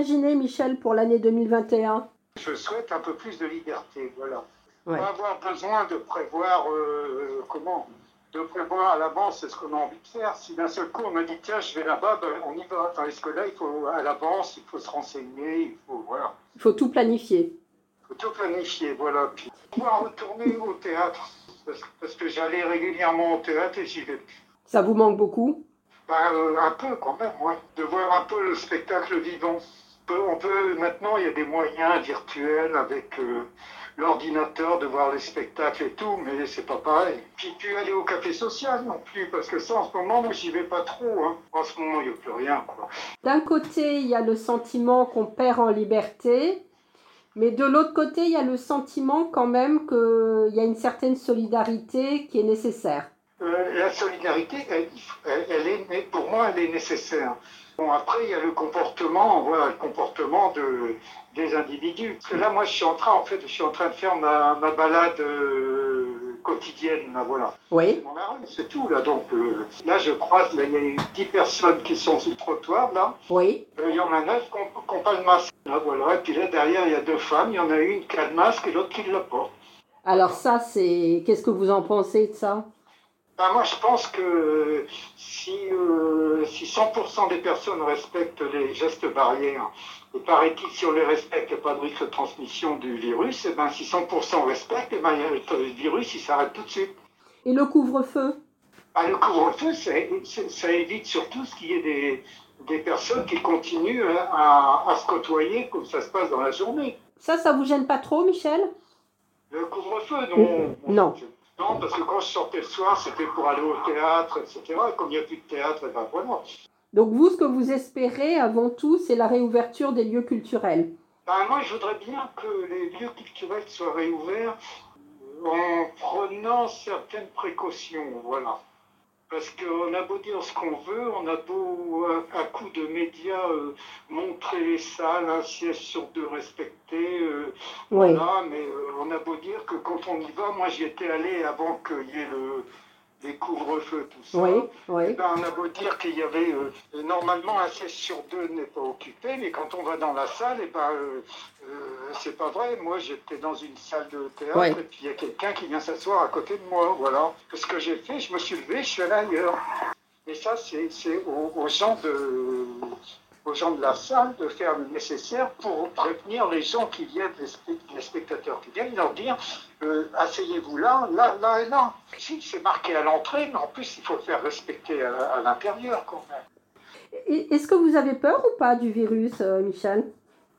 imaginez, Michel, pour l'année 2021 Je souhaite un peu plus de liberté, voilà. Ouais. Pas avoir besoin de prévoir euh, comment de prévoir à l'avance ce qu'on a envie de faire. Si d'un seul coup on a dit tiens je vais là-bas, ben, on y va. Tandis que là il faut à l'avance, il faut se renseigner, il faut voilà, Il faut tout planifier. il faut tout planifier, voilà. Puis pouvoir retourner au théâtre parce, parce que j'allais régulièrement au théâtre et j'y vais plus. Ça vous manque beaucoup? Ben, euh, un peu quand même, ouais. de voir un peu le spectacle vivant. On peut, on peut- maintenant, il y a des moyens virtuels avec euh, l'ordinateur de voir les spectacles et tout, mais c'est pas pareil. Puis plus aller au café social non plus, parce que ça, en ce moment, moi, j'y vais pas trop. Hein. En ce moment, il n'y a plus rien. D'un côté, il y a le sentiment qu'on perd en liberté, mais de l'autre côté, il y a le sentiment quand même qu'il y a une certaine solidarité qui est nécessaire. Euh, la solidarité, elle, elle- elle est, pour moi, elle est nécessaire. Bon, après, il y a le comportement, voilà, le comportement de, des individus. Parce que là, moi, je suis en train, en fait, je suis en train de faire ma, ma balade euh, quotidienne, là, voilà. Oui. C'est tout, là. Donc, euh, là, je croise, là, il y a eu 10 personnes qui sont sur le trottoir, là. Oui. Euh, Il y en a 9 qui n'ont pas le masque, là, voilà. Et puis là, derrière, il y a deux femmes. Il y en a une qui a le masque et l'autre qui ne l'a pas. Alors ça, c'est... Qu'est-ce que vous en pensez de ça? Ben, moi, je pense que si, euh, si 100% des personnes respectent les gestes barrières, et paraît-il, si on les respecte, il n'y a pas de risque de transmission du virus, et ben, si 100% respectent, et ben, le virus, il s'arrête tout de suite. Et le couvre-feu? Ben, le couvre-feu, ça, évite surtout ce qu'il y ait des, des personnes qui continuent à, à se côtoyer comme ça se passe dans la journée. Ça, ça vous gêne pas trop, Michel? Le couvre-feu, non. Non. Non, parce que quand je sortais le soir, c'était pour aller au théâtre, etc. Et comme il n'y a plus de théâtre, eh ben voilà. Donc vous, ce que vous espérez avant tout, c'est la réouverture des lieux culturels. Ben, moi, je voudrais bien que les lieux culturels soient réouverts en prenant certaines précautions, voilà. Parce qu'on a beau dire ce qu'on veut, on a beau, à, à coup de médias, euh, montrer les salles, un siège sur deux respecté, euh, Oui. voilà, mais euh, on a beau dire que quand on y va, moi j'y étais allé avant qu'il y ait le, les couvre-feux, tout ça. Oui, Eh oui. ben, on a beau dire qu'il y avait euh, normalement un siège sur deux n'est pas occupé, mais quand on va dans la salle, et ben euh, euh, c'est pas vrai. Moi j'étais dans une salle de théâtre et puis il y a quelqu'un qui vient s'asseoir à côté de moi, voilà. Ce que j'ai fait, je me suis levé, je suis allé ailleurs. Et ça c'est c'est aux, aux gens de aux gens de la salle de faire le nécessaire pour prévenir les gens qui viennent, les, spe- les spectateurs qui viennent, leur dire euh, asseyez-vous là, là, là et là. Si, c'est marqué à l'entrée, mais en plus, il faut le faire respecter à, à l'intérieur quand même. Est-ce que vous avez peur ou pas du virus, euh, Michel?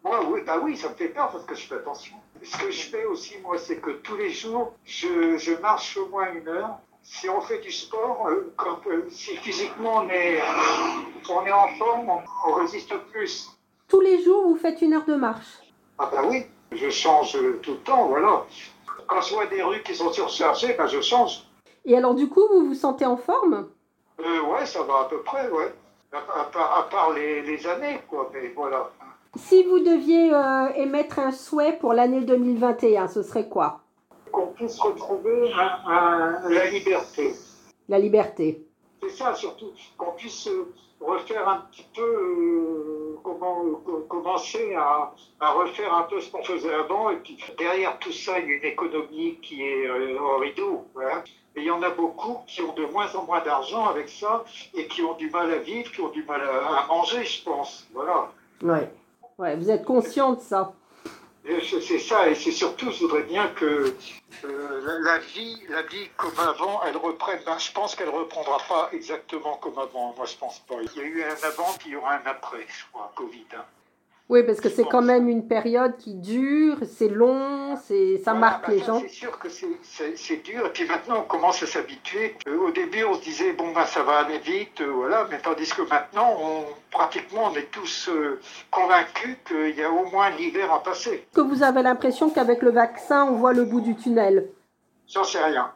Moi, oui, bah oui, ça me fait peur parce que je fais attention. Ce que je fais aussi, moi, c'est que tous les jours, je, je marche au moins une heure. Si on fait du sport, euh, quand, euh, si physiquement on est, on est en forme, on, on résiste plus. Tous les jours, vous faites une heure de marche. Ah bah oui, je change euh, tout le temps, voilà. Quand je vois des rues qui sont surchargées, ben je change. Et alors du coup, vous vous sentez en forme? Euh, ouais, ça va à peu près, ouais. À, à part, à part les, les années, quoi, mais voilà. Si vous deviez émettre un souhait pour l'année 2021, ce serait quoi? Qu'on puisse retrouver un- un- la liberté. La liberté. C'est ça surtout, qu'on puisse refaire un petit peu, euh, comment, euh, co- commencer à, à refaire un peu ce qu'on faisait avant. Et puis derrière tout ça, il y a une économie qui est euh, au rideau. hein. Et il y en a beaucoup qui ont de moins en moins d'argent avec ça et qui ont du mal à vivre, qui ont du mal à, à manger, je pense. Voilà. Ouais. Ouais, vous êtes conscient de ça. C'est ça, et c'est surtout, je voudrais bien que euh, la, vie, la vie comme avant, elle reprenne. Ben, je pense qu'elle reprendra pas exactement comme avant. Moi, je pense pas. Il y a eu un avant, puis il y aura un après, je crois, Covid. hein. Oui, parce que c'est quand même une période qui dure, c'est long, c'est ça Voilà, marque ben, les ça, gens. C'est sûr que c'est- dur, et puis maintenant, on commence à s'habituer. Euh, au début, on se disait, bon, ben, ça va aller vite, euh, voilà, mais tandis que maintenant, on, pratiquement, on est tous euh, convaincus qu'il y a au moins l'hiver à passer. Est-ce que vous avez l'impression qu'avec le vaccin, on voit le bout du tunnel? J'en sais rien.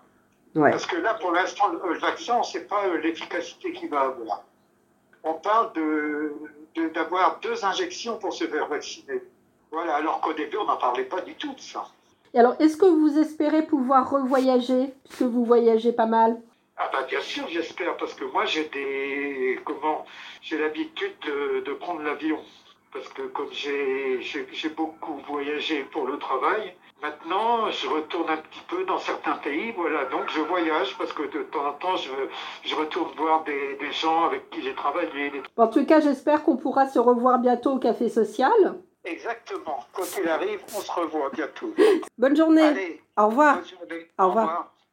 Ouais. Parce que là, pour l'instant, le, le vaccin, on ne sait pas l'efficacité qu'il va avoir. On parle de de- d'avoir deux injections pour se faire vacciner. Voilà, alors qu'au début, on n'en parlait pas du tout de ça. Et alors, est-ce que vous espérez pouvoir revoyager, puisque vous voyagez pas mal? Ah bah bien sûr, j'espère, parce que moi, j'ai des... Comment J'ai l'habitude de, de prendre l'avion. Parce que comme j'ai beaucoup voyagé pour le travail, maintenant je retourne un petit peu dans certains pays, voilà, donc je voyage parce que de temps en temps je, je retourne voir des, des gens avec qui j'ai travaillé. En tout cas, j'espère qu'on pourra se revoir bientôt au Café Social. Exactement. Quand il arrive, on se revoit bientôt. Bonne journée. Allez, Au revoir. bonne journée. Au revoir.